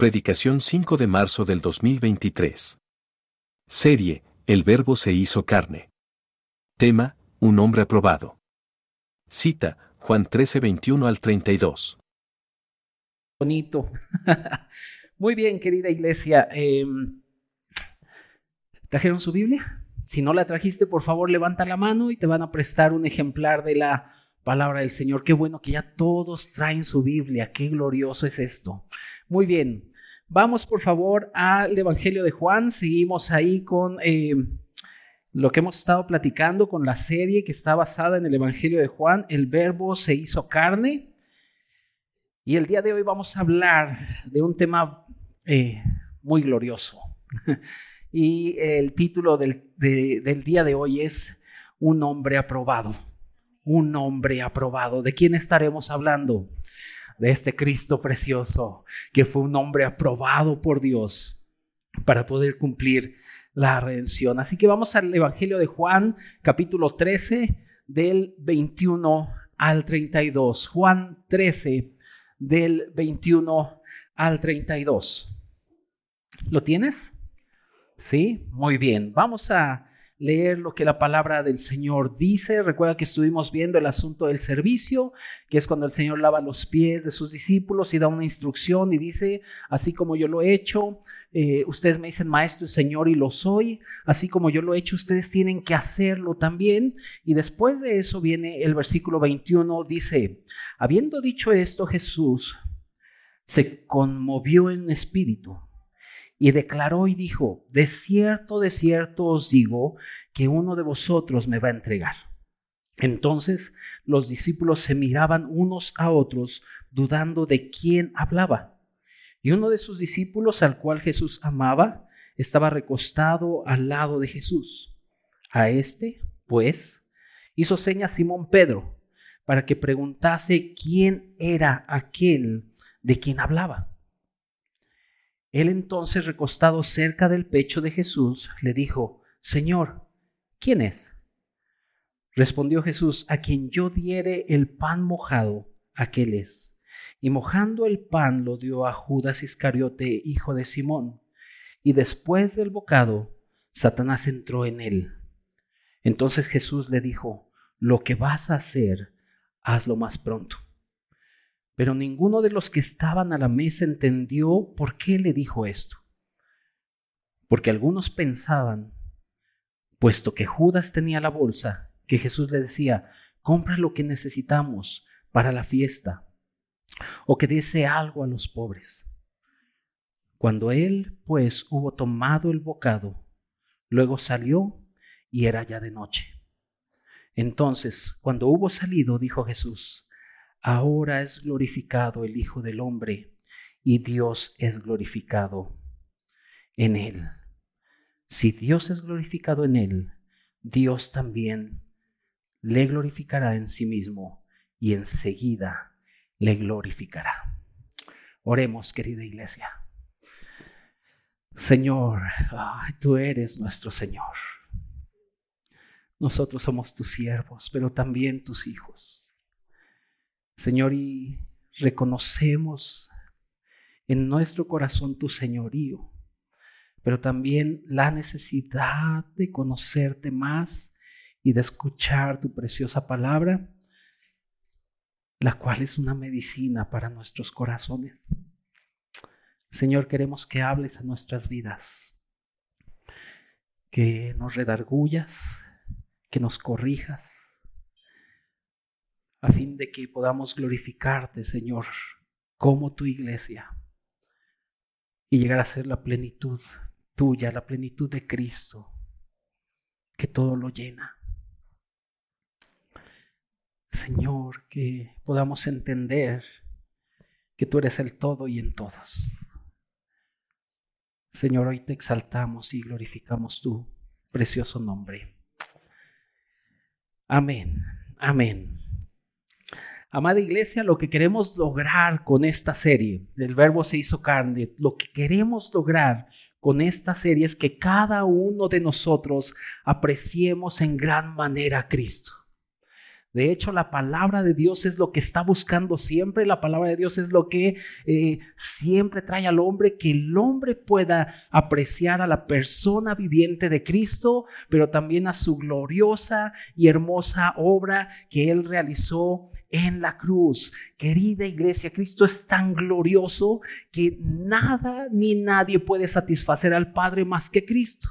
Predicación 5 de marzo del 2023. Serie, El Verbo se hizo carne. Tema, Un hombre aprobado. Cita, Juan 13, 21 al 32. Bonito. Muy bien, querida iglesia. Eh, ¿Trajeron su Biblia? Si no la trajiste, por favor, levanta la mano y te van a prestar un ejemplar de la palabra del Señor. Qué bueno que ya todos traen su Biblia. Qué glorioso es esto. Muy bien. Vamos por favor al Evangelio de Juan. Seguimos ahí con eh, lo que hemos estado platicando, con la serie que está basada en el Evangelio de Juan. El verbo se hizo carne. Y el día de hoy vamos a hablar de un tema eh, muy glorioso. y el título del, del día de hoy es Un hombre aprobado. Un hombre aprobado. ¿De quién estaremos hablando? De este Cristo precioso, que fue un hombre aprobado por Dios para poder cumplir la redención. Así que vamos al Evangelio de Juan, capítulo 13, del 21 al 32. Juan 13, del 21 al 32. ¿Lo tienes? Sí, muy bien. Vamos a leer lo que la palabra del Señor dice. Recuerda que estuvimos viendo el asunto del servicio, que es cuando el Señor lava los pies de sus discípulos y da una instrucción y dice, así como yo lo he hecho, eh, ustedes me dicen maestro y Señor y lo soy, así como yo lo he hecho, ustedes tienen que hacerlo también. Y después de eso viene el versículo 21, dice, habiendo dicho esto, Jesús se conmovió en espíritu y declaró y dijo, de cierto, de cierto os digo que uno de vosotros me va a entregar. Entonces los discípulos se miraban unos a otros, dudando de quién hablaba. Y uno de sus discípulos, al cual Jesús amaba, estaba recostado al lado de Jesús. A este, pues, hizo seña Simón Pedro para que preguntase quién era aquel de quien hablaba. Él entonces, recostado cerca del pecho de Jesús, le dijo, Señor, ¿quién es? Respondió Jesús, a quien yo diere el pan mojado, aquel es. Y mojando el pan lo dio a Judas Iscariote, hijo de Simón. Y después del bocado, Satanás entró en él. Entonces Jesús le dijo, lo que vas a hacer, hazlo más pronto. Pero ninguno de los que estaban a la mesa entendió por qué le dijo esto. Porque algunos pensaban, puesto que Judas tenía la bolsa, que Jesús le decía, compra lo que necesitamos para la fiesta, o que diese algo a los pobres. Cuando él, pues, hubo tomado el bocado, luego salió y era ya de noche. Entonces, cuando hubo salido, dijo Jesús, ahora es glorificado el Hijo del Hombre y Dios es glorificado en él. Si Dios es glorificado en él, Dios también le glorificará en sí mismo y enseguida le glorificará. Oremos, querida iglesia. Señor, tú eres nuestro Señor. Nosotros somos tus siervos, pero también tus hijos. Señor, y reconocemos en nuestro corazón tu señorío, pero también la necesidad de conocerte más y de escuchar tu preciosa palabra, la cual es una medicina para nuestros corazones. Señor, queremos que hables a nuestras vidas, que nos redargullas, que nos corrijas, a fin de que podamos glorificarte, Señor, como tu iglesia y llegar a ser la plenitud tuya, la plenitud de Cristo, que todo lo llena. Señor, que podamos entender que tú eres el todo y en todos. Señor, hoy te exaltamos y glorificamos tu precioso nombre. Amén, amén. Amada iglesia, lo que queremos lograr con esta serie, el verbo se hizo carne, lo que queremos lograr con esta serie es que cada uno de nosotros apreciemos en gran manera a Cristo. De hecho, la palabra de Dios es lo que está buscando siempre. La palabra de Dios es lo que eh, siempre trae al hombre, que el hombre pueda apreciar a la persona viviente de Cristo, pero también a su gloriosa y hermosa obra que Él realizó en la cruz. Querida iglesia, Cristo es tan glorioso que nada ni nadie puede satisfacer al Padre más que Cristo.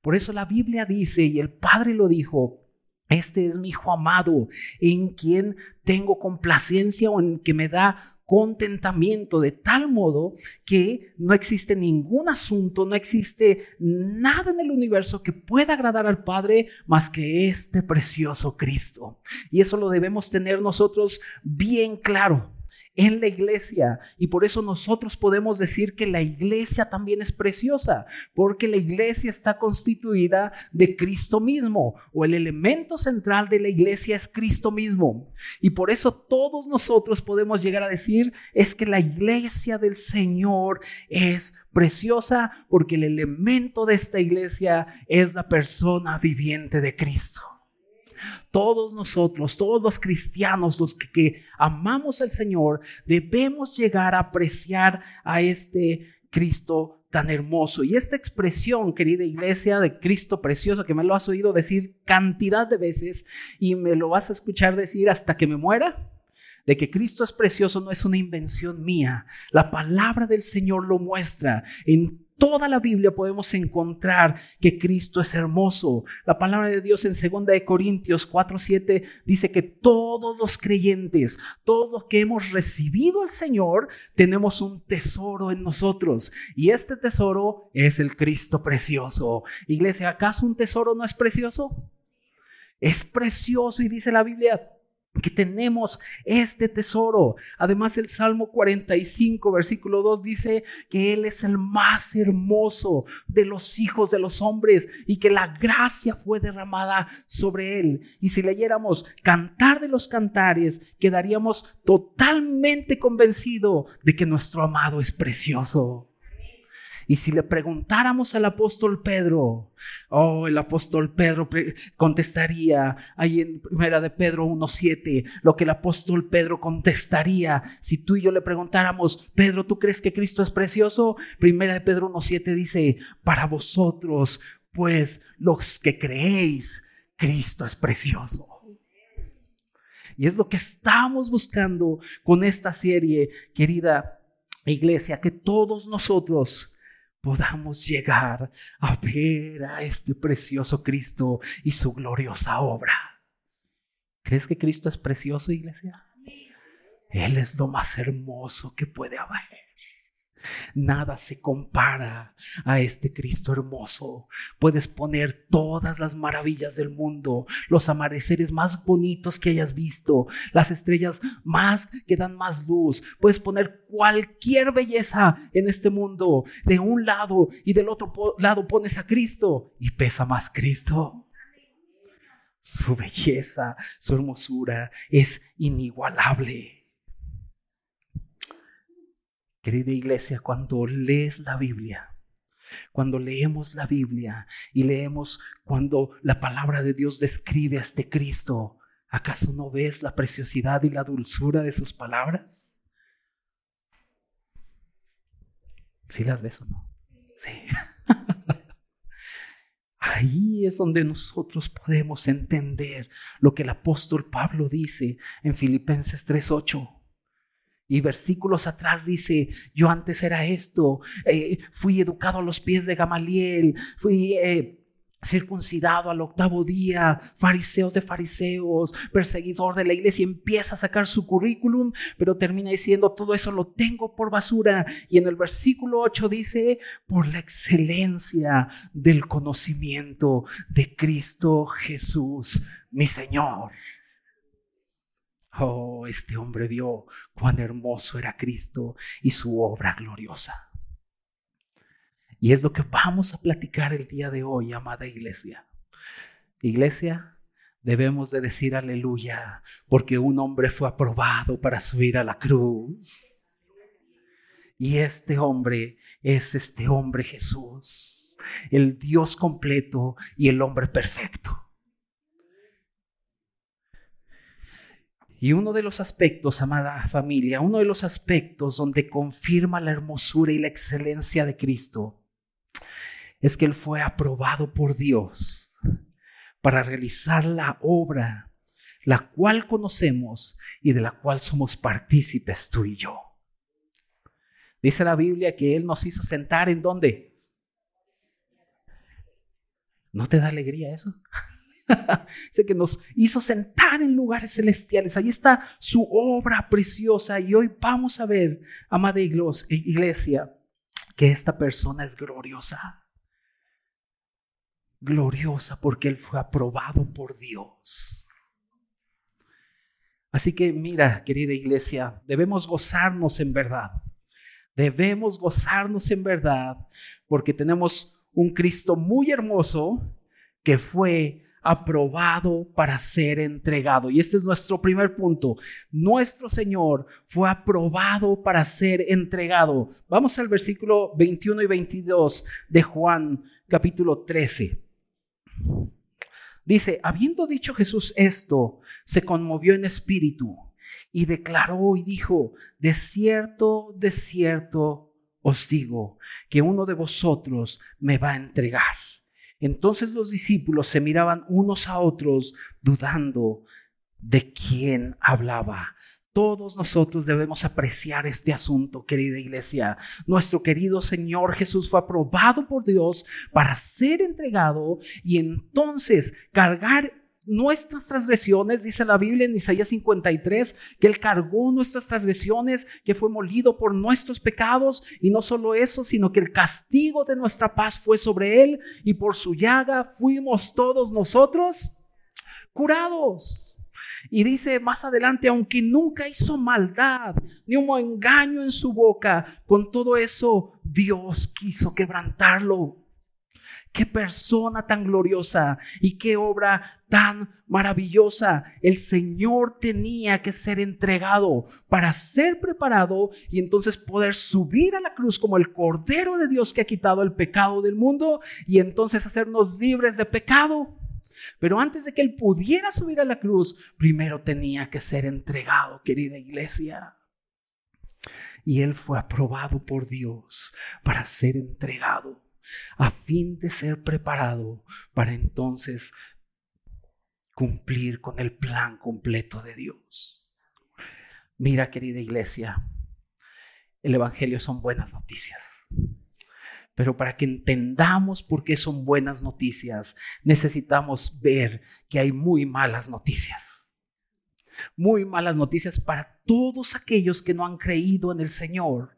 Por eso la Biblia dice, y el Padre lo dijo, este es mi Hijo amado, en quien tengo complacencia o en que me da contentamiento de tal modo que no existe ningún asunto, no existe nada en el universo que pueda agradar al Padre más que este precioso Cristo. Y eso lo debemos tener nosotros bien claro en la iglesia. Y por eso nosotros podemos decir que la iglesia también es preciosa, porque la iglesia está constituida de Cristo mismo, o el elemento central de la iglesia es Cristo mismo. Y por eso todos nosotros podemos llegar a decir es que la iglesia del Señor es preciosa, porque el elemento de esta iglesia es la persona viviente de Cristo. Todos nosotros, todos los cristianos, los que, amamos al Señor, debemos llegar a apreciar a este Cristo tan hermoso. Y esta expresión, querida iglesia, de Cristo precioso, que me lo has oído decir cantidad de veces y me lo vas a escuchar decir hasta que me muera, de que Cristo es precioso no es una invención mía. La palabra del Señor lo muestra en toda la Biblia podemos encontrar que Cristo es hermoso. La palabra de Dios en 2 de Corintios 4:7 dice que todos los creyentes, todos los que hemos recibido al Señor, tenemos un tesoro en nosotros y este tesoro es el Cristo precioso. Iglesia, ¿acaso un tesoro no es precioso? Es precioso y dice la Biblia, que tenemos este tesoro. Además el Salmo 45, versículo 2 dice que Él es el más hermoso de los hijos de los hombres y que la gracia fue derramada sobre Él. Y si leyéramos Cantar de los Cantares, quedaríamos totalmente convencidos de que nuestro amado es precioso. Y si le preguntáramos al apóstol Pedro, oh, el apóstol Pedro contestaría ahí en primera de Pedro 1.7, lo que el apóstol Pedro contestaría si tú y yo le preguntáramos, Pedro, ¿tú crees que Cristo es precioso? Primera de Pedro 1.7 dice, para vosotros, pues los que creéis, Cristo es precioso. Y es lo que estamos buscando con esta serie, querida iglesia, que todos nosotros podamos llegar a ver a este precioso Cristo y su gloriosa obra. ¿Crees que Cristo es precioso, iglesia? Él es lo más hermoso que puede haber. Nada se compara a este Cristo hermoso. Puedes poner todas las maravillas del mundo, los amaneceres más bonitos que hayas visto, las estrellas más que dan más luz. Puedes poner cualquier belleza en este mundo. De un lado y del otro lado pones a Cristo y pesa más Cristo. Su belleza, su hermosura es inigualable. Querida iglesia, cuando lees la Biblia, cuando leemos la Biblia y leemos cuando la palabra de Dios describe a este Cristo, ¿acaso no ves la preciosidad y la dulzura de sus palabras? ¿Sí las ves o no? Sí. Ahí es donde nosotros podemos entender lo que el apóstol Pablo dice en Filipenses 3:8. Y versículos atrás dice, yo antes era esto, eh, fui educado a los pies de Gamaliel, fui eh, circuncidado al octavo día, fariseo de fariseos, perseguidor de la iglesia, empieza a sacar su currículum, pero termina diciendo, todo eso lo tengo por basura. Y en el versículo 8 dice, por la excelencia del conocimiento de Cristo Jesús, mi Señor. Oh, este hombre vio cuán hermoso era Cristo y su obra gloriosa. Y es lo que vamos a platicar el día de hoy, amada iglesia. Iglesia, debemos de decir aleluya, porque un hombre fue aprobado para subir a la cruz. Y este hombre es este hombre Jesús, el Dios completo y el hombre perfecto. Y uno de los aspectos, amada familia, uno de los aspectos donde confirma la hermosura y la excelencia de Cristo, es que Él fue aprobado por Dios para realizar la obra, la cual conocemos y de la cual somos partícipes tú y yo. Dice la Biblia que Él nos hizo sentar en dónde. ¿No te da alegría eso? Dice que nos hizo sentar en lugares celestiales. Ahí está su obra preciosa. Y hoy vamos a ver, amada iglesia, que esta persona es gloriosa. Gloriosa porque Él fue aprobado por Dios. Así que mira, querida iglesia, debemos gozarnos en verdad. Debemos gozarnos en verdad porque tenemos un Cristo muy hermoso que fue aprobado para ser entregado. Y este es nuestro primer punto. Nuestro Señor fue aprobado para ser entregado. Vamos al versículo 21 y 22 de Juan capítulo 13. Dice, habiendo dicho Jesús esto, se conmovió en espíritu y declaró y dijo, de cierto, de cierto os digo, que uno de vosotros me va a entregar. Entonces los discípulos se miraban unos a otros dudando de quién hablaba. Todos nosotros debemos apreciar este asunto, querida iglesia. Nuestro querido Señor Jesús fue aprobado por Dios para ser entregado y entonces cargar nuestras transgresiones, dice la Biblia en Isaías 53, que Él cargó nuestras transgresiones, que fue molido por nuestros pecados, y no solo eso, sino que el castigo de nuestra paz fue sobre Él, y por su llaga fuimos todos nosotros curados. Y dice más adelante, aunque nunca hizo maldad, ni hubo engaño en su boca, con todo eso Dios quiso quebrantarlo Qué persona tan gloriosa y qué obra tan maravillosa. El Señor tenía que ser entregado para ser preparado y entonces poder subir a la cruz como el Cordero de Dios que ha quitado el pecado del mundo y entonces hacernos libres de pecado. Pero antes de que Él pudiera subir a la cruz, primero tenía que ser entregado, querida iglesia. Y Él fue aprobado por Dios para ser entregado a fin de ser preparado para entonces cumplir con el plan completo de Dios. Mira, querida iglesia, el Evangelio son buenas noticias. Pero para que entendamos por qué son buenas noticias, necesitamos ver que hay muy malas noticias. Muy malas noticias para todos aquellos que no han creído en el Señor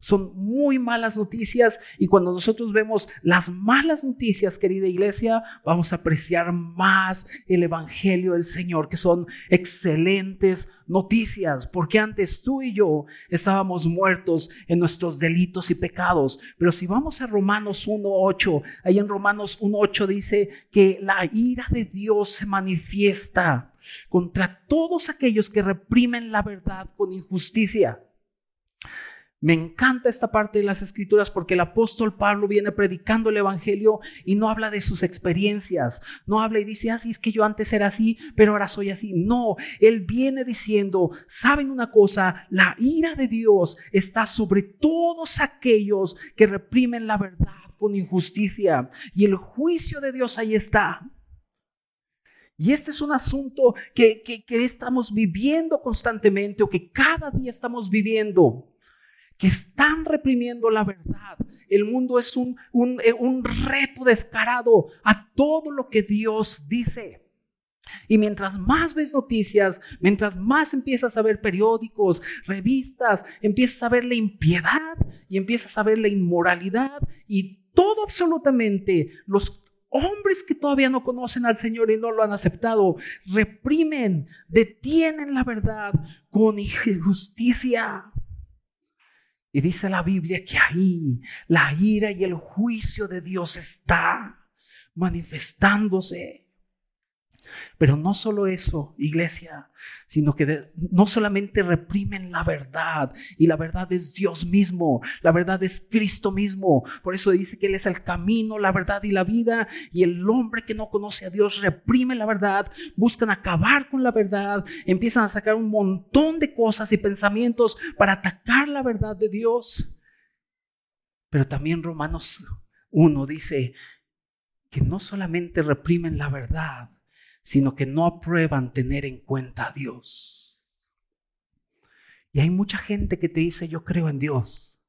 son muy malas noticias y cuando nosotros vemos las malas noticias, querida iglesia, vamos a apreciar más el Evangelio del Señor, que son excelentes noticias, porque antes tú y yo estábamos muertos en nuestros delitos y pecados, pero si vamos a Romanos 1.8, ahí en Romanos 1.8 dice que la ira de Dios se manifiesta contra todos aquellos que reprimen la verdad con injusticia. Me encanta esta parte de las escrituras porque el apóstol Pablo viene predicando el Evangelio y no habla de sus experiencias, no habla y dice, así ah, es que yo antes era así, pero ahora soy así. No, él viene diciendo, ¿saben una cosa? La ira de Dios está sobre todos aquellos que reprimen la verdad con injusticia y el juicio de Dios ahí está. Y este es un asunto que, que, que estamos viviendo constantemente o que cada día estamos viviendo que están reprimiendo la verdad. El mundo es un, eh, un, reto descarado a todo lo que Dios dice. Y mientras más ves noticias, mientras más empiezas a ver periódicos, revistas, empiezas a ver la impiedad y empiezas a ver la inmoralidad y todo absolutamente los hombres que todavía no conocen al Señor y no lo han aceptado, reprimen, detienen la verdad con injusticia. Y dice la Biblia que ahí la ira y el juicio de Dios está manifestándose. Pero no solo eso, iglesia, sino que no solamente reprimen la verdad, y la verdad es Dios mismo, la verdad es Cristo mismo. Por eso dice que Él es el camino, la verdad y la vida, y el hombre que no conoce a Dios reprime la verdad, buscan acabar con la verdad, empiezan a sacar un montón de cosas y pensamientos para atacar la verdad de Dios. Pero también Romanos 1 dice que no solamente reprimen la verdad, sino que no aprueban tener en cuenta a Dios. Y hay mucha gente que te dice, yo creo en Dios,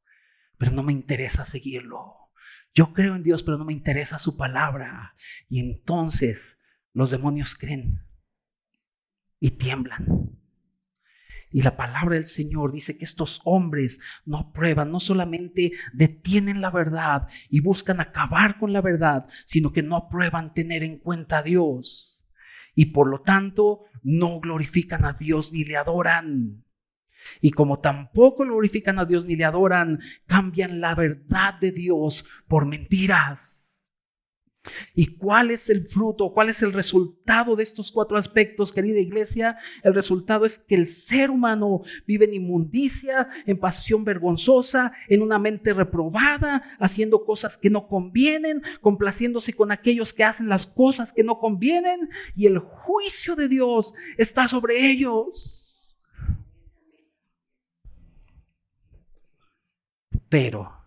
pero no me interesa seguirlo. Yo creo en Dios, pero no me interesa su palabra. Y entonces los demonios creen y tiemblan. Y la palabra del Señor dice que estos hombres no aprueban, no solamente detienen la verdad y buscan acabar con la verdad, sino que no aprueban tener en cuenta a Dios y por lo tanto no glorifican a Dios ni le adoran. Y como tampoco glorifican a Dios ni le adoran, cambian la verdad de Dios por mentiras. ¿Y cuál es el fruto? ¿Cuál es el resultado de estos cuatro aspectos, querida iglesia? El resultado es que el ser humano vive en inmundicia, en pasión vergonzosa, en una mente reprobada, haciendo cosas que no convienen, complaciéndose con aquellos que hacen las cosas que no convienen, y el juicio de Dios está sobre ellos. Pero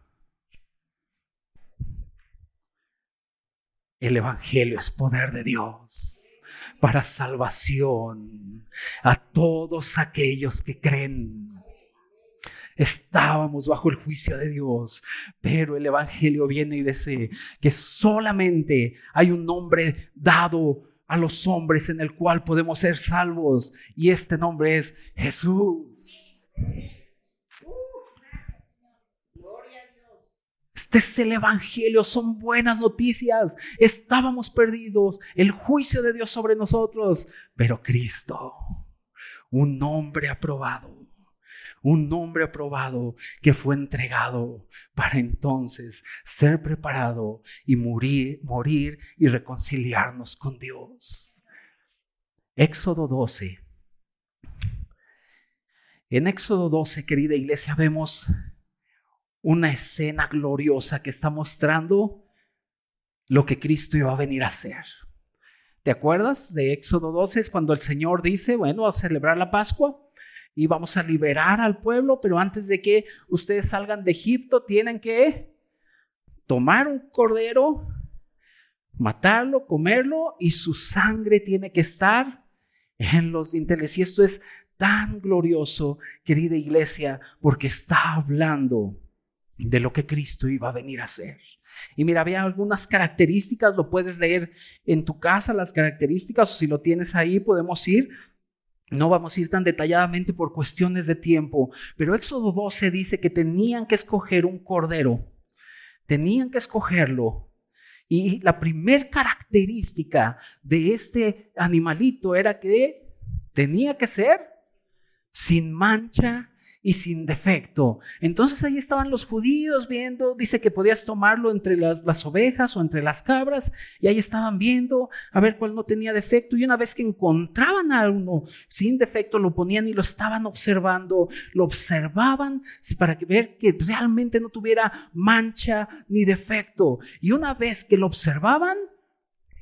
El Evangelio es poder de Dios para salvación a todos aquellos que creen. Estábamos bajo el juicio de Dios, pero el Evangelio viene y dice que solamente hay un nombre dado a los hombres en el cual podemos ser salvos y este nombre es Jesús. Es el Evangelio, son buenas noticias. Estábamos perdidos, el juicio de Dios sobre nosotros, pero Cristo, un hombre aprobado, un hombre aprobado que fue entregado para entonces ser preparado y morir, morir y reconciliarnos con Dios. Éxodo 12. En Éxodo 12, querida iglesia, vemos una escena gloriosa que está mostrando lo que Cristo iba a venir a hacer. ¿Te acuerdas de Éxodo 12? Es cuando el Señor dice, bueno, a celebrar la Pascua y vamos a liberar al pueblo, pero antes de que ustedes salgan de Egipto, tienen que tomar un cordero, matarlo, comerlo y su sangre tiene que estar en los dinteles. Y esto es tan glorioso, querida iglesia, porque está hablando de lo que Cristo iba a venir a hacer. Y mira, había algunas características, lo puedes leer en tu casa, las características, o si lo tienes ahí, podemos ir. No vamos a ir tan detalladamente por cuestiones de tiempo, pero Éxodo 12 dice que tenían que escoger un cordero, tenían que escogerlo. Y la primer característica de este animalito era que tenía que ser sin mancha y sin defecto. Entonces ahí estaban los judíos viendo, dice que podías tomarlo entre las, las, ovejas o entre las cabras, y ahí estaban viendo a ver cuál no tenía defecto, y una vez que encontraban a uno sin defecto, lo ponían y lo estaban observando, lo observaban para ver que realmente no tuviera mancha ni defecto, y una vez que lo observaban,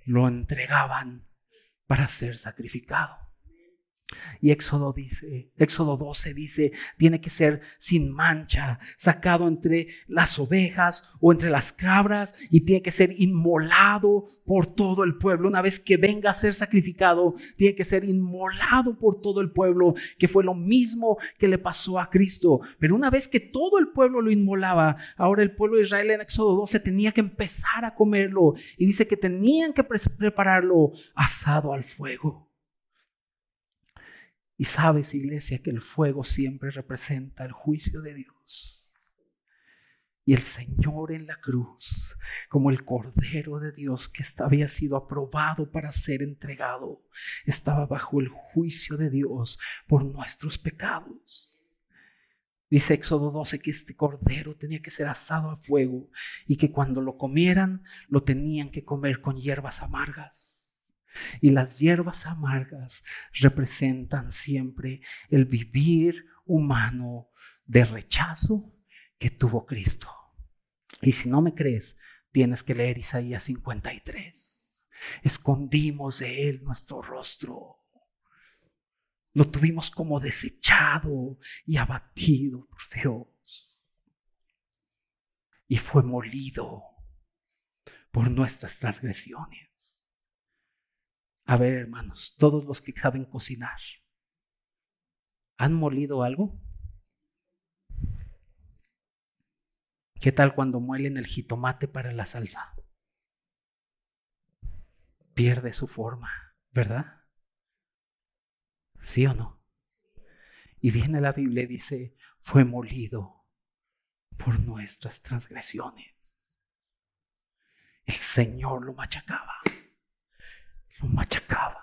lo entregaban para ser sacrificado. Y Éxodo dice, Éxodo 12 dice, tiene que ser sin mancha, sacado entre las ovejas o entre las cabras y tiene que ser inmolado por todo el pueblo. Una vez que venga a ser sacrificado, tiene que ser inmolado por todo el pueblo, que fue lo mismo que le pasó a Cristo. Pero una vez que todo el pueblo lo inmolaba, ahora el pueblo de Israel en Éxodo 12 tenía que empezar a comerlo y dice que tenían que prepararlo asado al fuego. Y sabes, iglesia, que el fuego siempre representa el juicio de Dios. Y el Señor en la cruz, como el Cordero de Dios que había sido aprobado para ser entregado, estaba bajo el juicio de Dios por nuestros pecados. Dice Éxodo 12 que este cordero tenía que ser asado a fuego y que cuando lo comieran lo tenían que comer con hierbas amargas. Y las hierbas amargas representan siempre el vivir humano de rechazo que tuvo Cristo. Y si no me crees, tienes que leer Isaías 53. Escondimos de él nuestro rostro. Lo tuvimos como desechado y abatido por Dios. Y fue molido por nuestras transgresiones. A ver, hermanos, todos los que saben cocinar, ¿han molido algo? ¿Qué tal cuando muelen el jitomate para la salsa? Pierde su forma, ¿verdad? ¿Sí o no? Y viene la Biblia y dice, fue molido por nuestras transgresiones. El Señor lo machacaba, machacaba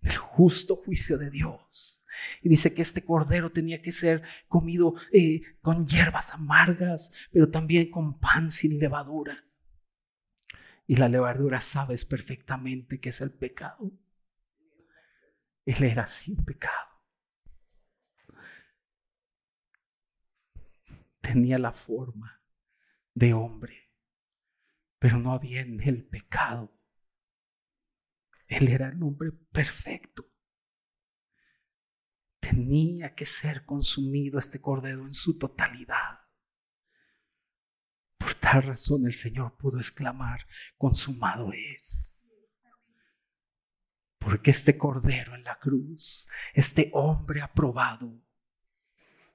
del justo juicio de Dios. Y dice que este cordero tenía que ser comido eh, con hierbas amargas, pero también con pan sin levadura. Y la levadura sabes perfectamente que es el pecado. Él era sin pecado. Tenía la forma de hombre, pero no había en él pecado. Él era el hombre perfecto tenía que ser consumido este cordero en su totalidad. Por tal razón el Señor pudo exclamar, consumado es. Porque este cordero en la cruz, este hombre aprobado,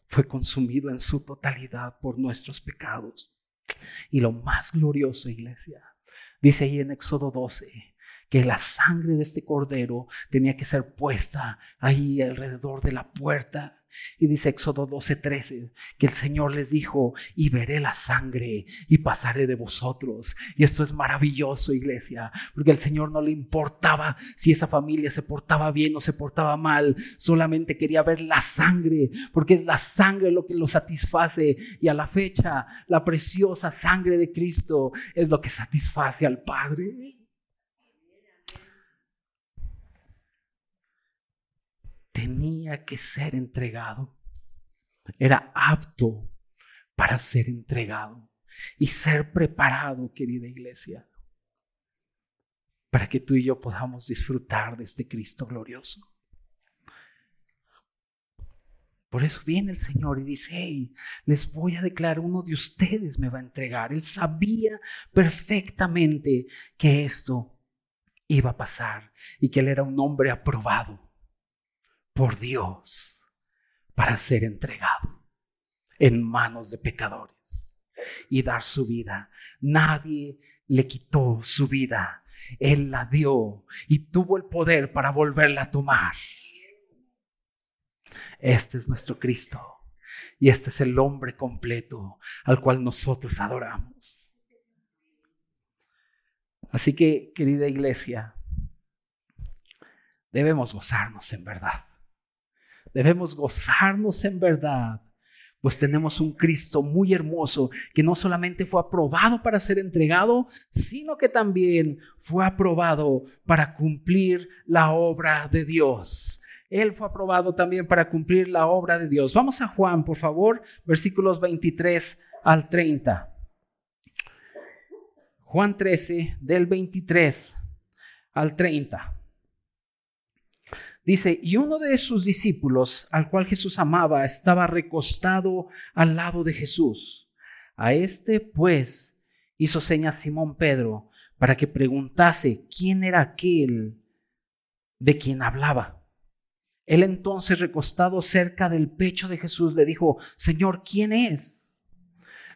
fue consumido en su totalidad por nuestros pecados. Y lo más glorioso, iglesia, dice ahí en Éxodo 12, que la sangre de este cordero tenía que ser puesta ahí alrededor de la puerta. Y dice Éxodo 12:13 que el Señor les dijo, y veré la sangre y pasaré de vosotros. Y esto es maravilloso, iglesia, porque al Señor no le importaba si esa familia se portaba bien o se portaba mal, solamente quería ver la sangre, porque es la sangre lo que lo satisface. Y a la fecha, la preciosa sangre de Cristo es lo que satisface al Padre. Tenía que ser entregado. Era apto para ser entregado y ser preparado, querida iglesia, para que tú y yo podamos disfrutar de este Cristo glorioso. Por eso viene el Señor y dice, hey, les voy a declarar, uno de ustedes me va a entregar. Él sabía perfectamente que esto iba a pasar y que él era un hombre aprobado por Dios para ser entregado en manos de pecadores y dar su vida. Nadie le quitó su vida. Él la dio y tuvo el poder para volverla a tomar. Este es nuestro Cristo y este es el hombre completo al cual nosotros adoramos. Así que, querida iglesia, debemos gozarnos en verdad. Debemos gozarnos en verdad, pues tenemos un Cristo muy hermoso que no solamente fue aprobado para ser entregado, sino que también fue aprobado para cumplir la obra de Dios. Él fue aprobado también para cumplir la obra de Dios. Vamos a Juan, por favor, versículos 23 al 30. Juan 13, del 23 al 30. Dice, y uno de sus discípulos, al cual Jesús amaba, estaba recostado al lado de Jesús. A este, pues, hizo señas Simón Pedro para que preguntase quién era aquel de quien hablaba. Él entonces, recostado cerca del pecho de Jesús, le dijo, Señor, ¿quién es?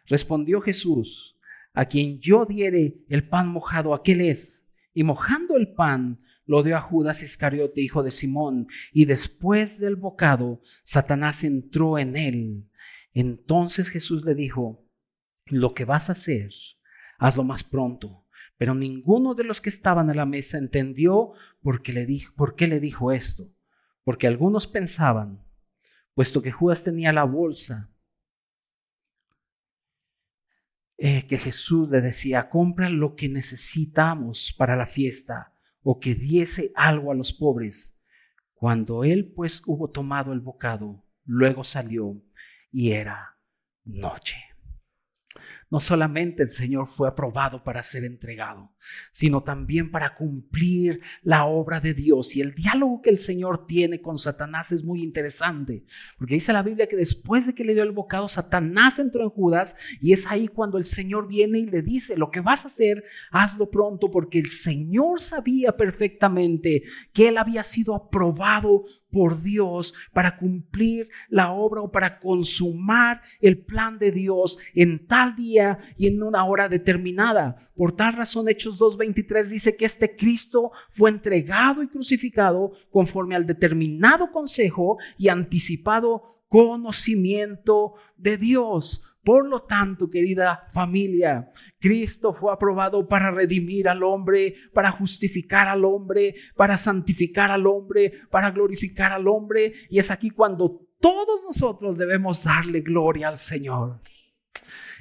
Respondió Jesús, a quien yo diere el pan mojado, aquel es. Y mojando el pan, lo dio a Judas Iscariote, hijo de Simón, y después del bocado, Satanás entró en él. Entonces Jesús le dijo, lo que vas a hacer, hazlo más pronto. Pero ninguno de los que estaban a la mesa entendió por qué le dijo, por qué le dijo esto. Porque algunos pensaban, puesto que Judas tenía la bolsa, eh, que Jesús le decía, compra lo que necesitamos para la fiesta o que diese algo a los pobres. Cuando él pues hubo tomado el bocado, luego salió y era noche. No solamente el Señor fue aprobado para ser entregado, sino también para cumplir la obra de Dios. Y el diálogo que el Señor tiene con Satanás es muy interesante, porque dice la Biblia que después de que le dio el bocado, Satanás entró en Judas y es ahí cuando el Señor viene y le dice, lo que vas a hacer, hazlo pronto, porque el Señor sabía perfectamente que él había sido aprobado por Dios para cumplir la obra o para consumar el plan de Dios en tal día y en una hora determinada. Por tal razón, Hechos 2.23 dice que este Cristo fue entregado y crucificado conforme al determinado consejo y anticipado conocimiento de Dios. Por lo tanto, querida familia, Cristo fue aprobado para redimir al hombre, para justificar al hombre, para santificar al hombre, para glorificar al hombre. Y es aquí cuando todos nosotros debemos darle gloria al Señor.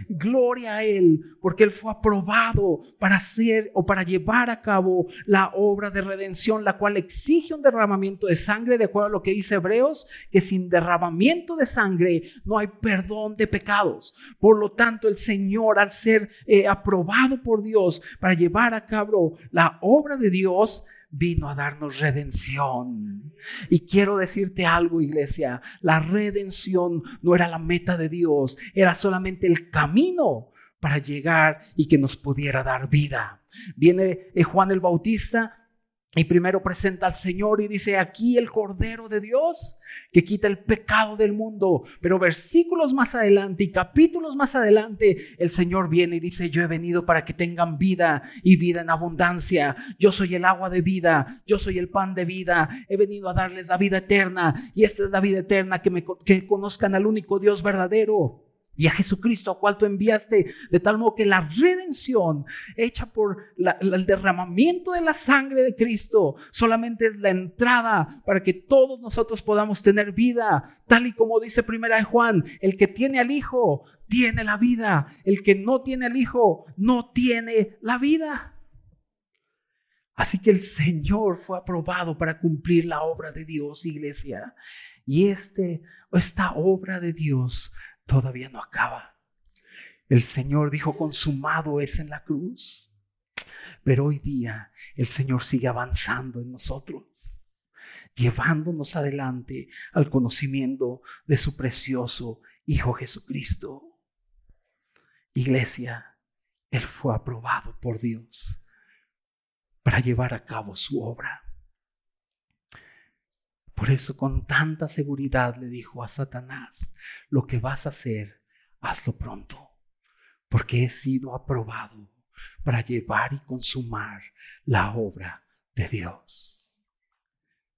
Gloria a Él, porque Él fue aprobado para hacer o para llevar a cabo la obra de redención, la cual exige un derramamiento de sangre, de acuerdo a lo que dice Hebreos, que sin derramamiento de sangre no hay perdón de pecados. Por lo tanto, el Señor, al ser eh, aprobado por Dios para llevar a cabo la obra de Dios, vino a darnos redención. Y quiero decirte algo, iglesia, la redención no era la meta de Dios, era solamente el camino para llegar y que nos pudiera dar vida. Viene eh, Juan el Bautista y primero presenta al Señor y dice, aquí el Cordero de Dios que quita el pecado del mundo. Pero versículos más adelante y capítulos más adelante, el Señor viene y dice, yo he venido para que tengan vida y vida en abundancia. Yo soy el agua de vida, yo soy el pan de vida, he venido a darles la vida eterna y esta es la vida eterna, que, me, que conozcan al único Dios verdadero y a Jesucristo, a cual tú enviaste, de tal modo que la redención hecha por el derramamiento de la sangre de Cristo solamente es la entrada para que todos nosotros podamos tener vida, tal y como dice primera de Juan, el que tiene al Hijo tiene la vida, el que no tiene al Hijo no tiene la vida. Así que el Señor fue aprobado para cumplir la obra de Dios, iglesia. Y este, esta obra de Dios todavía no acaba. El Señor dijo, consumado es en la cruz. Pero hoy día el Señor sigue avanzando en nosotros, llevándonos adelante al conocimiento de su precioso Hijo Jesucristo. Iglesia, Él fue aprobado por Dios para llevar a cabo su obra. Por eso con tanta seguridad le dijo a Satanás, lo que vas a hacer, hazlo pronto, porque he sido aprobado para llevar y consumar la obra de Dios.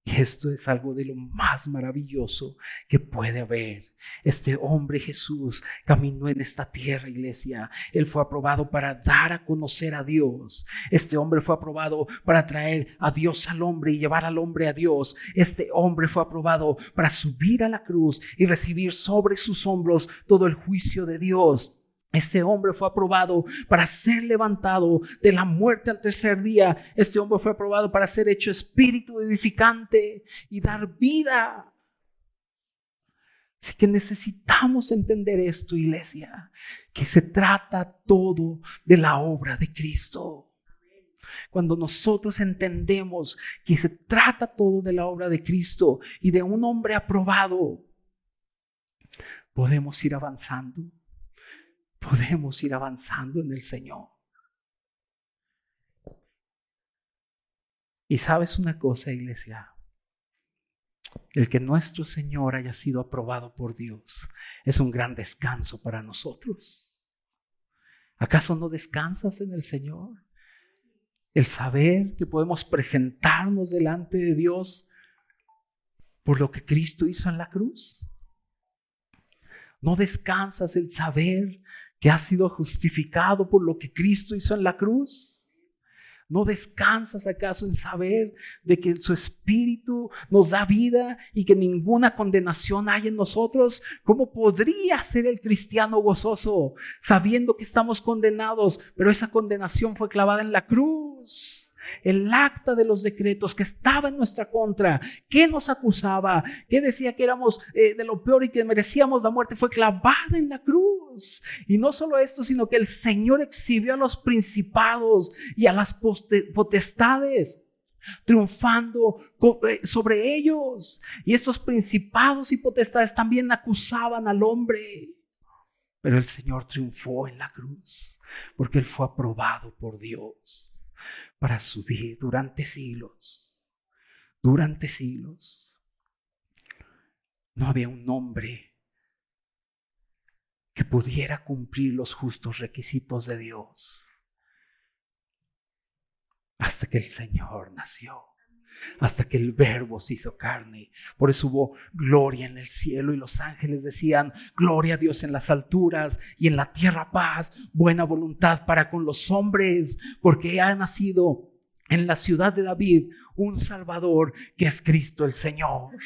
Y esto es algo de lo más maravilloso que puede haber. Este hombre Jesús caminó en esta tierra, iglesia. Él fue aprobado para dar a conocer a Dios. Este hombre fue aprobado para traer a Dios al hombre y llevar al hombre a Dios. Este hombre fue aprobado para subir a la cruz y recibir sobre sus hombros todo el juicio de Dios. Este hombre fue aprobado para ser levantado de la muerte al tercer día. Este hombre fue aprobado para ser hecho espíritu edificante y dar vida. Así que necesitamos entender esto, iglesia, que se trata todo de la obra de Cristo. Cuando nosotros entendemos que se trata todo de la obra de Cristo y de un hombre aprobado, podemos ir avanzando podemos ir avanzando en el Señor. Y sabes una cosa, iglesia, el que nuestro Señor haya sido aprobado por Dios es un gran descanso para nosotros. ¿Acaso no descansas en el Señor? El saber que podemos presentarnos delante de Dios por lo que Cristo hizo en la cruz. No descansas el saber que has sido justificado por lo que Cristo hizo en la cruz? ¿No descansas acaso en saber de que su Espíritu nos da vida y que ninguna condenación hay en nosotros? ¿Cómo podría ser el cristiano gozoso sabiendo que estamos condenados, pero esa condenación fue clavada en la cruz? El acta de los decretos que estaba en nuestra contra, que nos acusaba, que decía que éramos eh, de lo peor y que merecíamos la muerte, fue clavada en la cruz. Y no solo esto, sino que el Señor exhibió a los principados y a las potestades triunfando eh, sobre ellos. Y estos principados y potestades también acusaban al hombre. Pero el Señor triunfó en la cruz porque Él fue aprobado por Dios para subir durante siglos, durante siglos. No había un hombre que pudiera cumplir los justos requisitos de Dios hasta que el Señor nació, hasta que el verbo se hizo carne. Por eso hubo gloria en el cielo y los ángeles decían, gloria a Dios en las alturas y en la tierra paz, buena voluntad para con los hombres, porque ha nacido en la ciudad de David un Salvador que es Cristo el Señor.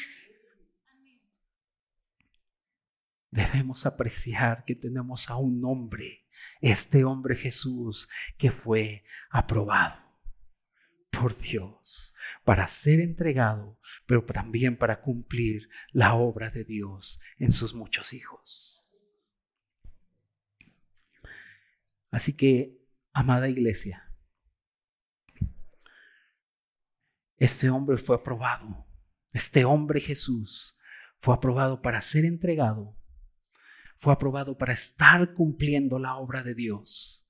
Debemos apreciar que tenemos a un hombre, este hombre Jesús, que fue aprobado por Dios para ser entregado, pero también para cumplir la obra de Dios en sus muchos hijos. Así que, amada iglesia, este hombre fue aprobado, este hombre Jesús fue aprobado para ser entregado, fue aprobado para estar cumpliendo la obra de Dios,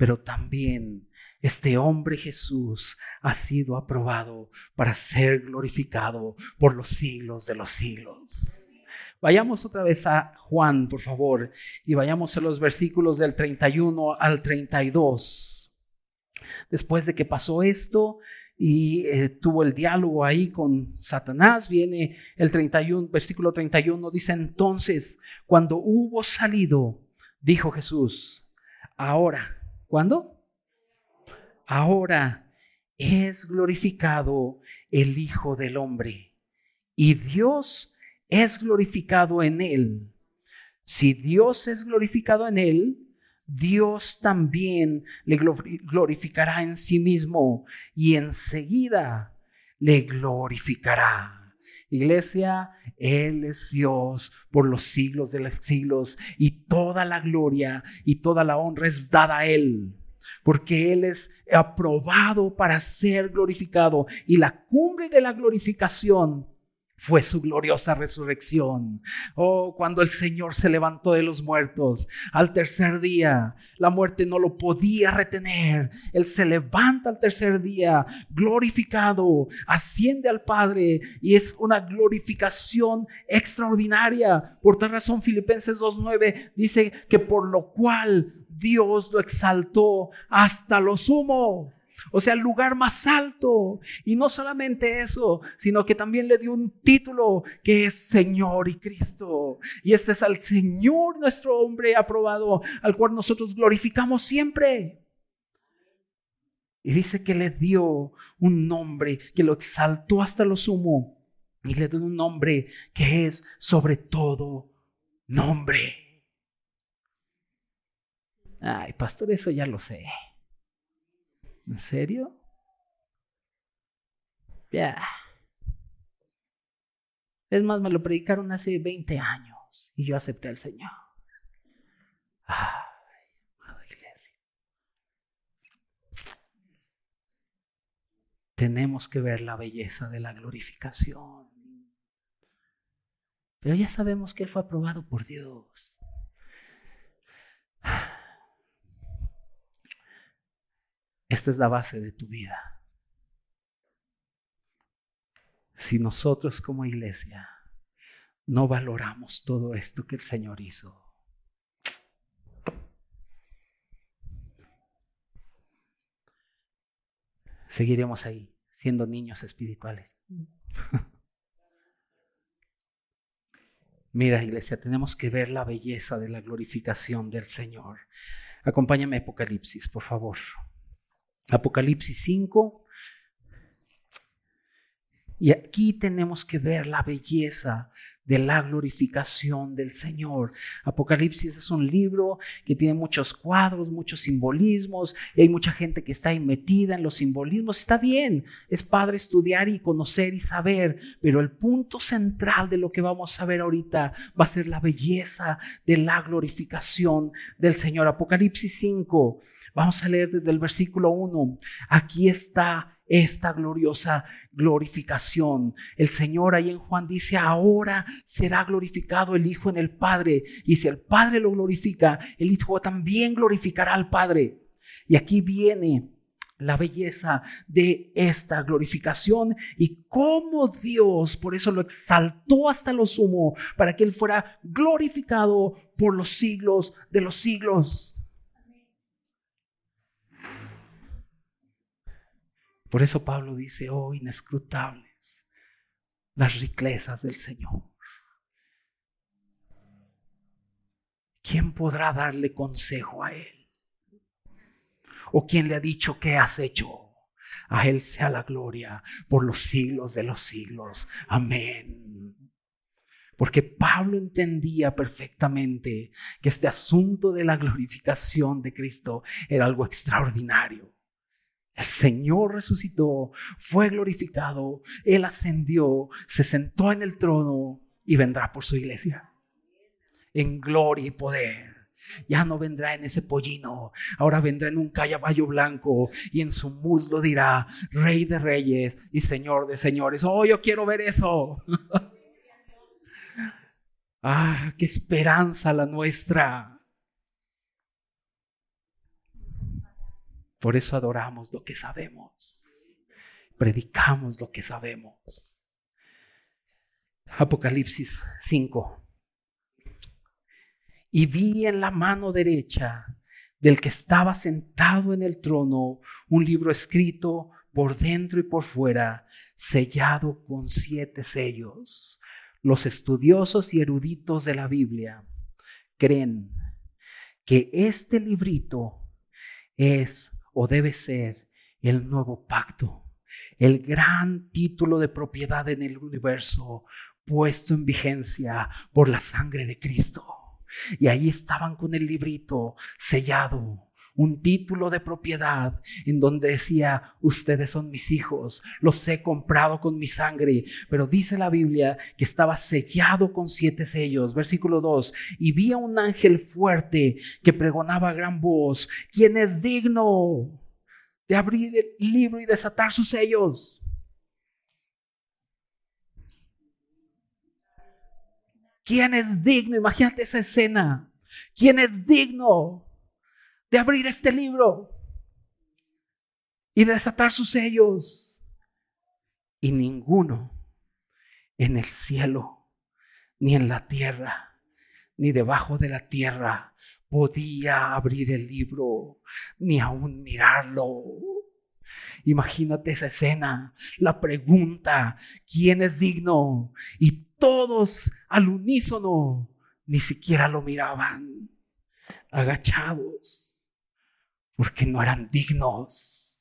pero también este hombre Jesús ha sido aprobado para ser glorificado por los siglos de los siglos. Vayamos otra vez a Juan, por favor, y vayamos a los versículos del 31 al 32. Después de que pasó esto y eh, tuvo el diálogo ahí con Satanás, viene el 31, versículo 31, dice entonces, cuando hubo salido, dijo Jesús, ahora, ¿cuándo? ahora es glorificado el Hijo del Hombre y Dios es glorificado en él. Si Dios es glorificado en él, Dios también le glorificará en sí mismo y enseguida le glorificará. Iglesia, Él es Dios por los siglos de los siglos y toda la gloria y toda la honra es dada a Él porque Él es aprobado para ser glorificado y la cumbre de la glorificación fue su gloriosa resurrección. Oh, cuando el Señor se levantó de los muertos al tercer día, la muerte no lo podía retener. Él se levanta al tercer día, glorificado, asciende al Padre y es una glorificación extraordinaria. Por tal razón, Filipenses 2.9 dice que por lo cual Dios lo exaltó hasta lo sumo. O sea, el lugar más alto. Y no solamente eso, sino que también le dio un título que es Señor y Cristo. Y este es al Señor nuestro hombre aprobado, al cual nosotros glorificamos siempre. Y dice que le dio un nombre, que lo exaltó hasta lo sumo. Y le dio un nombre que es sobre todo nombre. Ay, pastor, eso ya lo sé. ¿En serio? Ya. Es más, me lo predicaron hace 20 años y yo acepté al Señor. Ay, amada iglesia. Tenemos que ver la belleza de la glorificación. Pero ya sabemos que Él fue aprobado por Dios. Esta es la base de tu vida. Si nosotros como iglesia no valoramos todo esto que el Señor hizo, seguiremos ahí siendo niños espirituales. Mira, iglesia, tenemos que ver la belleza de la glorificación del Señor. Acompáñame Apocalipsis, por favor. Apocalipsis 5. Y aquí tenemos que ver la belleza de la glorificación del Señor. Apocalipsis es un libro que tiene muchos cuadros, muchos simbolismos, y hay mucha gente que está ahí metida en los simbolismos. Está bien, es padre estudiar y conocer y saber, pero el punto central de lo que vamos a ver ahorita va a ser la belleza de la glorificación del Señor. Apocalipsis 5, vamos a leer desde el versículo 1. Aquí está esta gloriosa glorificación. El Señor ahí en Juan dice, ahora será glorificado el Hijo en el Padre. Y si el Padre lo glorifica, el Hijo también glorificará al Padre. Y aquí viene la belleza de esta glorificación y cómo Dios por eso lo exaltó hasta lo sumo, para que Él fuera glorificado por los siglos de los siglos. Por eso Pablo dice, oh, inescrutables las riquezas del Señor. ¿Quién podrá darle consejo a Él? ¿O quién le ha dicho qué has hecho? A Él sea la gloria por los siglos de los siglos. Amén. Porque Pablo entendía perfectamente que este asunto de la glorificación de Cristo era algo extraordinario. El Señor resucitó, fue glorificado, Él ascendió, se sentó en el trono y vendrá por su iglesia. En gloria y poder. Ya no vendrá en ese pollino, ahora vendrá en un caballo blanco y en su muslo dirá, Rey de reyes y Señor de señores. Oh, yo quiero ver eso. ah, qué esperanza la nuestra. Por eso adoramos lo que sabemos. Predicamos lo que sabemos. Apocalipsis 5. Y vi en la mano derecha del que estaba sentado en el trono un libro escrito por dentro y por fuera, sellado con siete sellos. Los estudiosos y eruditos de la Biblia creen que este librito es o debe ser el nuevo pacto, el gran título de propiedad en el universo puesto en vigencia por la sangre de Cristo. Y ahí estaban con el librito sellado, un título de propiedad en donde decía, ustedes son mis hijos, los he comprado con mi sangre, pero dice la Biblia que estaba sellado con siete sellos. Versículo 2, y vi a un ángel fuerte que pregonaba a gran voz, ¿quién es digno de abrir el libro y desatar sus sellos? ¿Quién es digno? Imagínate esa escena. ¿Quién es digno de abrir este libro y desatar sus sellos. Y ninguno en el cielo, ni en la tierra, ni debajo de la tierra podía abrir el libro, ni aún mirarlo. Imagínate esa escena, la pregunta, ¿quién es digno? Y todos al unísono ni siquiera lo miraban, agachados porque no eran dignos.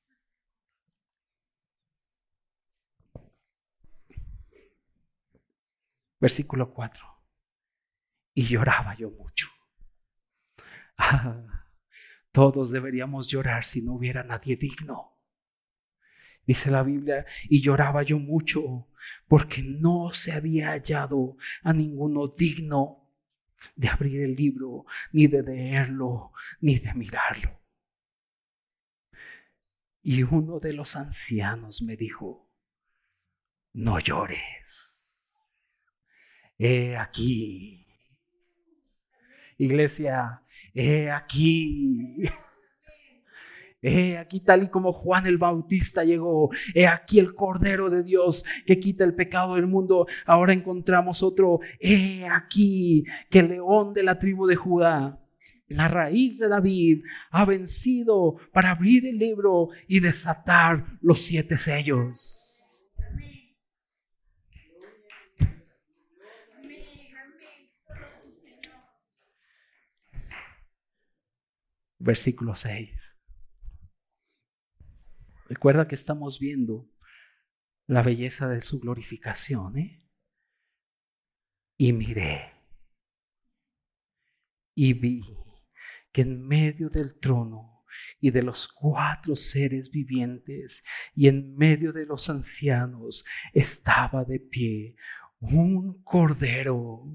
Versículo 4. Y lloraba yo mucho. Ah, todos deberíamos llorar si no hubiera nadie digno. Dice la Biblia, y lloraba yo mucho porque no se había hallado a ninguno digno de abrir el libro, ni de leerlo, ni de mirarlo. Y uno de los ancianos me dijo, no llores. He aquí. Iglesia, he aquí. He aquí tal y como Juan el Bautista llegó. He aquí el Cordero de Dios que quita el pecado del mundo. Ahora encontramos otro. He aquí que el león de la tribu de Judá la raíz de David, ha vencido para abrir el libro y desatar los siete sellos. Versículo 6. Recuerda que estamos viendo la belleza de su glorificación. ¿eh? Y miré y vi que en medio del trono y de los cuatro seres vivientes y en medio de los ancianos estaba de pie un cordero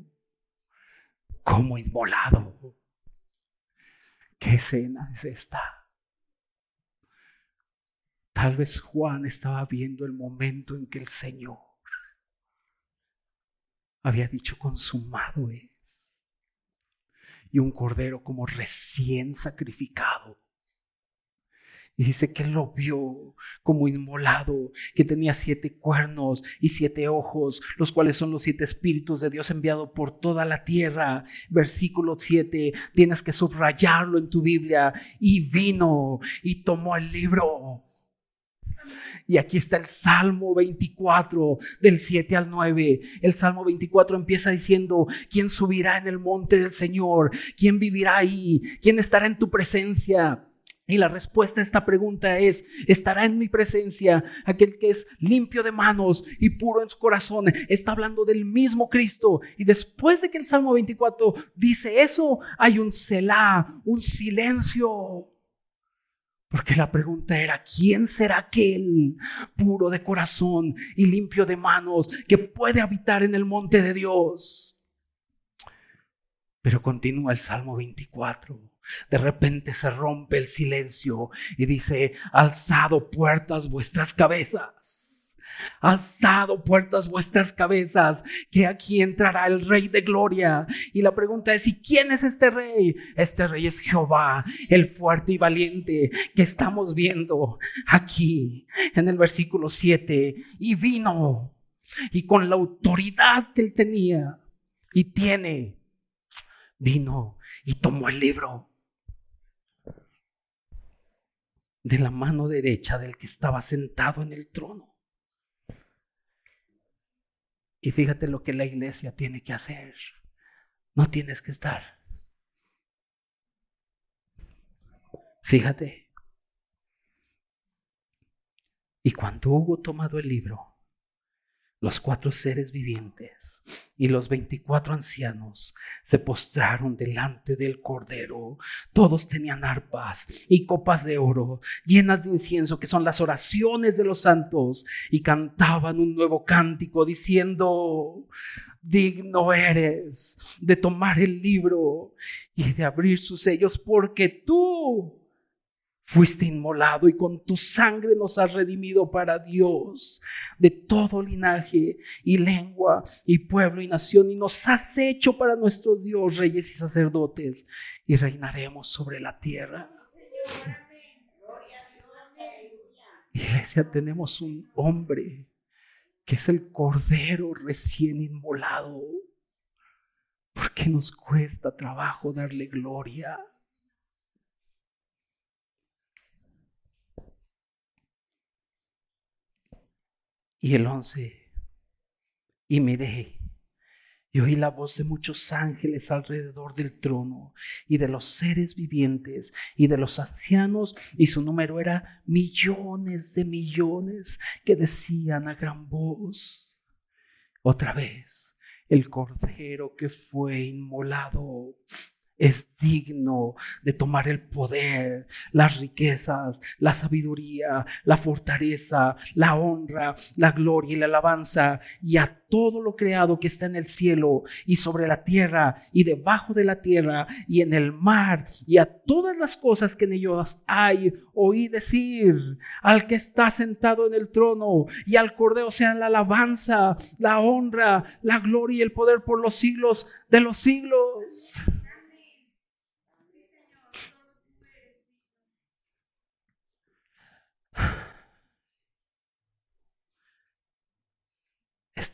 como inmolado. ¿Qué escena es esta? Tal vez Juan estaba viendo el momento en que el Señor había dicho consumado es. Y un cordero como recién sacrificado y dice que lo vio como inmolado, que tenía siete cuernos y siete ojos, los cuales son los siete espíritus de Dios enviado por toda la tierra. Versículo 7, tienes que subrayarlo en tu Biblia. Y vino y tomó el libro. Y aquí está el Salmo 24, del 7 al 9. El Salmo 24 empieza diciendo, ¿quién subirá en el monte del Señor? ¿Quién vivirá ahí? ¿Quién estará en tu presencia? Y la respuesta a esta pregunta es, ¿estará en mi presencia aquel que es limpio de manos y puro en su corazón? Está hablando del mismo Cristo. Y después de que el Salmo 24 dice eso, hay un Selah, un silencio. Porque la pregunta era, ¿quién será aquel puro de corazón y limpio de manos que puede habitar en el monte de Dios? Pero continúa el Salmo 24. De repente se rompe el silencio y dice, alzado puertas vuestras cabezas. Alzado puertas vuestras cabezas, que aquí entrará el Rey de Gloria. Y la pregunta es, ¿y quién es este Rey? Este Rey es Jehová, el fuerte y valiente que estamos viendo aquí en el versículo 7. Y vino, y con la autoridad que él tenía y tiene, vino y tomó el libro de la mano derecha del que estaba sentado en el trono. Y fíjate lo que la iglesia tiene que hacer. No tienes que estar. Fíjate. Y cuando hubo tomado el libro, los cuatro seres vivientes y los veinticuatro ancianos se postraron delante del Cordero. Todos tenían arpas y copas de oro llenas de incienso, que son las oraciones de los santos, y cantaban un nuevo cántico diciendo, digno eres de tomar el libro y de abrir sus sellos, porque tú Fuiste inmolado y con tu sangre nos has redimido para Dios de todo linaje y lengua y pueblo y nación y nos has hecho para nuestro Dios reyes y sacerdotes y reinaremos sobre la tierra. Iglesia, tenemos un hombre que es el cordero recién inmolado. porque nos cuesta trabajo darle gloria? Y el once, y miré, y oí la voz de muchos ángeles alrededor del trono, y de los seres vivientes, y de los ancianos, y su número era millones de millones, que decían a gran voz, otra vez, el cordero que fue inmolado es digno de tomar el poder, las riquezas, la sabiduría, la fortaleza, la honra, la gloria y la alabanza y a todo lo creado que está en el cielo y sobre la tierra y debajo de la tierra y en el mar y a todas las cosas que en ellos hay. Oí decir al que está sentado en el trono y al cordero sean la alabanza, la honra, la gloria y el poder por los siglos de los siglos.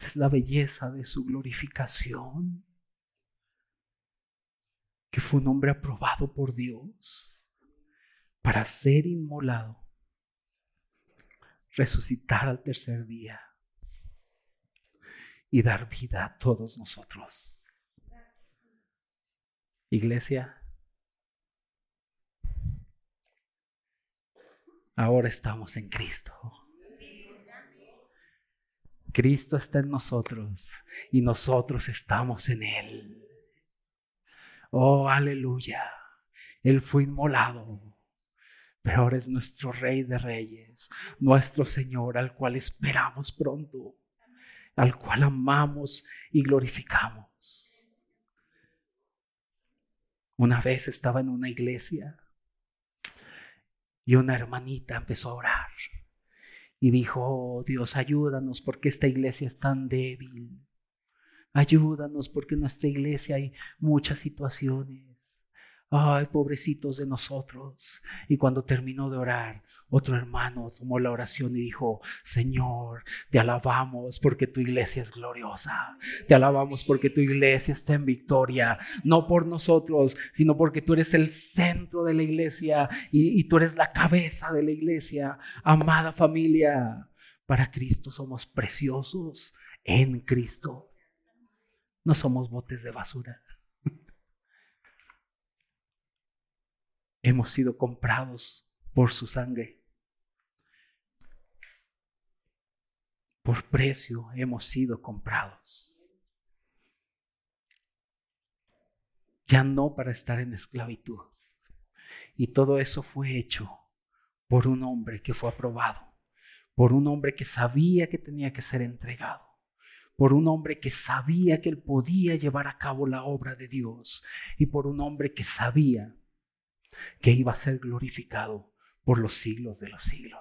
Esta es la belleza de su glorificación, que fue un hombre aprobado por Dios para ser inmolado, resucitar al tercer día y dar vida a todos nosotros. Iglesia, ahora estamos en Cristo Cristo está en nosotros y nosotros estamos en Él. Oh, aleluya. Él fue inmolado, pero ahora es nuestro Rey de Reyes, nuestro Señor, al cual esperamos pronto, al cual amamos y glorificamos. Una vez estaba en una iglesia y una hermanita empezó a orar y dijo, oh, Dios, ayúdanos porque esta iglesia es tan débil. Ayúdanos porque en nuestra iglesia hay muchas situaciones. Ay, pobrecitos de nosotros. Y cuando terminó de orar, otro hermano tomó la oración y dijo, Señor, te alabamos porque tu iglesia es gloriosa. Te alabamos porque tu iglesia está en victoria. No por nosotros, sino porque tú eres el centro de la iglesia y, tú eres la cabeza de la iglesia. Amada familia, para Cristo somos preciosos en Cristo. No somos botes de basura. Hemos sido comprados por su sangre. Por precio hemos sido comprados. Ya no para estar en esclavitud. Y todo eso fue hecho por un hombre que fue aprobado, por un hombre que sabía que tenía que ser entregado por un hombre que sabía que él podía llevar a cabo la obra de Dios y por un hombre que sabía que iba a ser glorificado por los siglos de los siglos.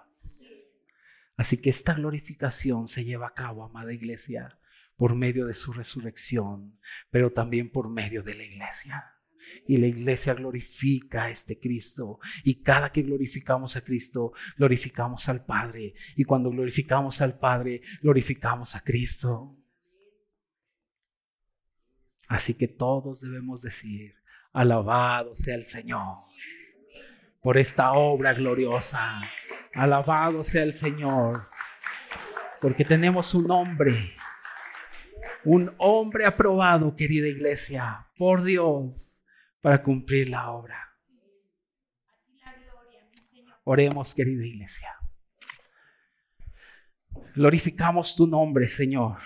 Así que esta glorificación se lleva a cabo, amada iglesia, por medio de su resurrección, pero también por medio de la iglesia. Y la iglesia glorifica a este Cristo. Y cada que glorificamos a Cristo, glorificamos al Padre. Y cuando glorificamos al Padre, glorificamos a Cristo. Así que todos debemos decir, alabado sea el Señor por esta obra gloriosa. Alabado sea el Señor, porque tenemos un hombre, un hombre aprobado, querida iglesia, por Dios, para cumplir la obra. Oremos, querida iglesia. Glorificamos tu nombre, Señor.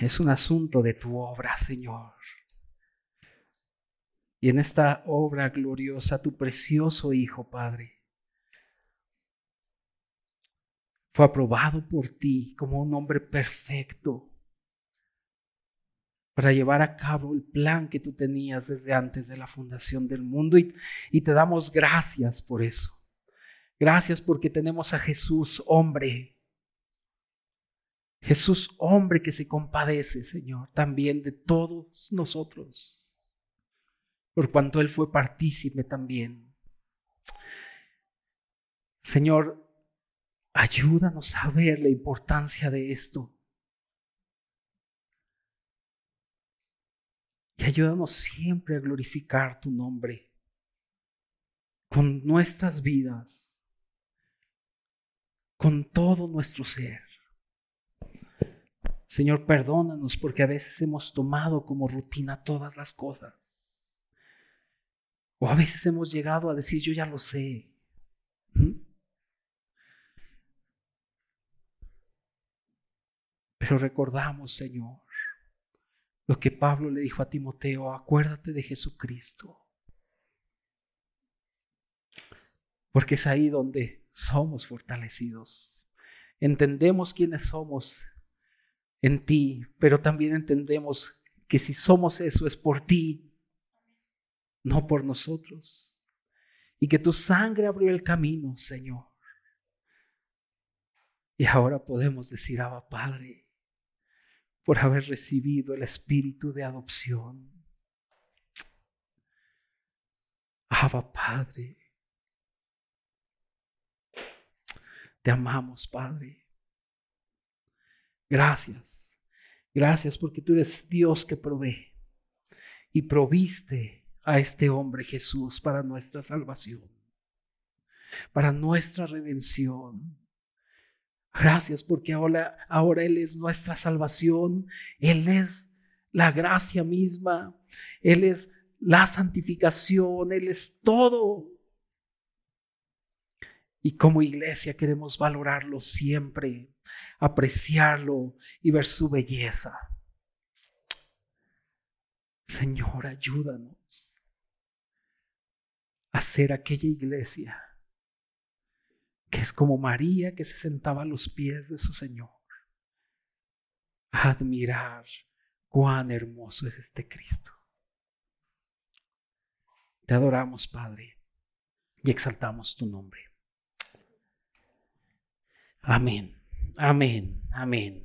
Es un asunto de tu obra, Señor. Y en esta obra gloriosa, tu precioso Hijo, Padre, fue aprobado por ti como un hombre perfecto para llevar a cabo el plan que tú tenías desde antes de la fundación del mundo. Y, te damos gracias por eso. Gracias porque tenemos a Jesús, hombre, Jesús, hombre que se compadece, Señor, también de todos nosotros, por cuanto Él fue partícipe también. Señor, ayúdanos a ver la importancia de esto. Y ayúdanos siempre a glorificar tu nombre con nuestras vidas, con todo nuestro ser. Señor, perdónanos porque a veces hemos tomado como rutina todas las cosas. O a veces hemos llegado a decir, yo ya lo sé. ¿Mm? Pero recordamos, Señor, lo que Pablo le dijo a Timoteo, acuérdate de Jesucristo. Porque es ahí donde somos fortalecidos. Entendemos quiénes somos en ti, pero también entendemos que si somos eso es por ti, no por nosotros. Y que tu sangre abrió el camino, Señor. Y ahora podemos decir, Abba Padre, por haber recibido el espíritu de adopción. Abba Padre, te amamos, Padre. Gracias. Gracias porque tú eres Dios que provee. Y proviste a este hombre Jesús para nuestra salvación, para nuestra redención. Gracias porque ahora, ahora Él es nuestra salvación, Él es la gracia misma, Él es la santificación, Él es todo. Y como iglesia queremos valorarlo siempre, apreciarlo y ver su belleza. Señor, ayúdanos a ser aquella iglesia que es como María que se sentaba a los pies de su Señor. admirar cuán hermoso es este Cristo. Te adoramos, Padre, y exaltamos tu nombre. Amén, amén, amén.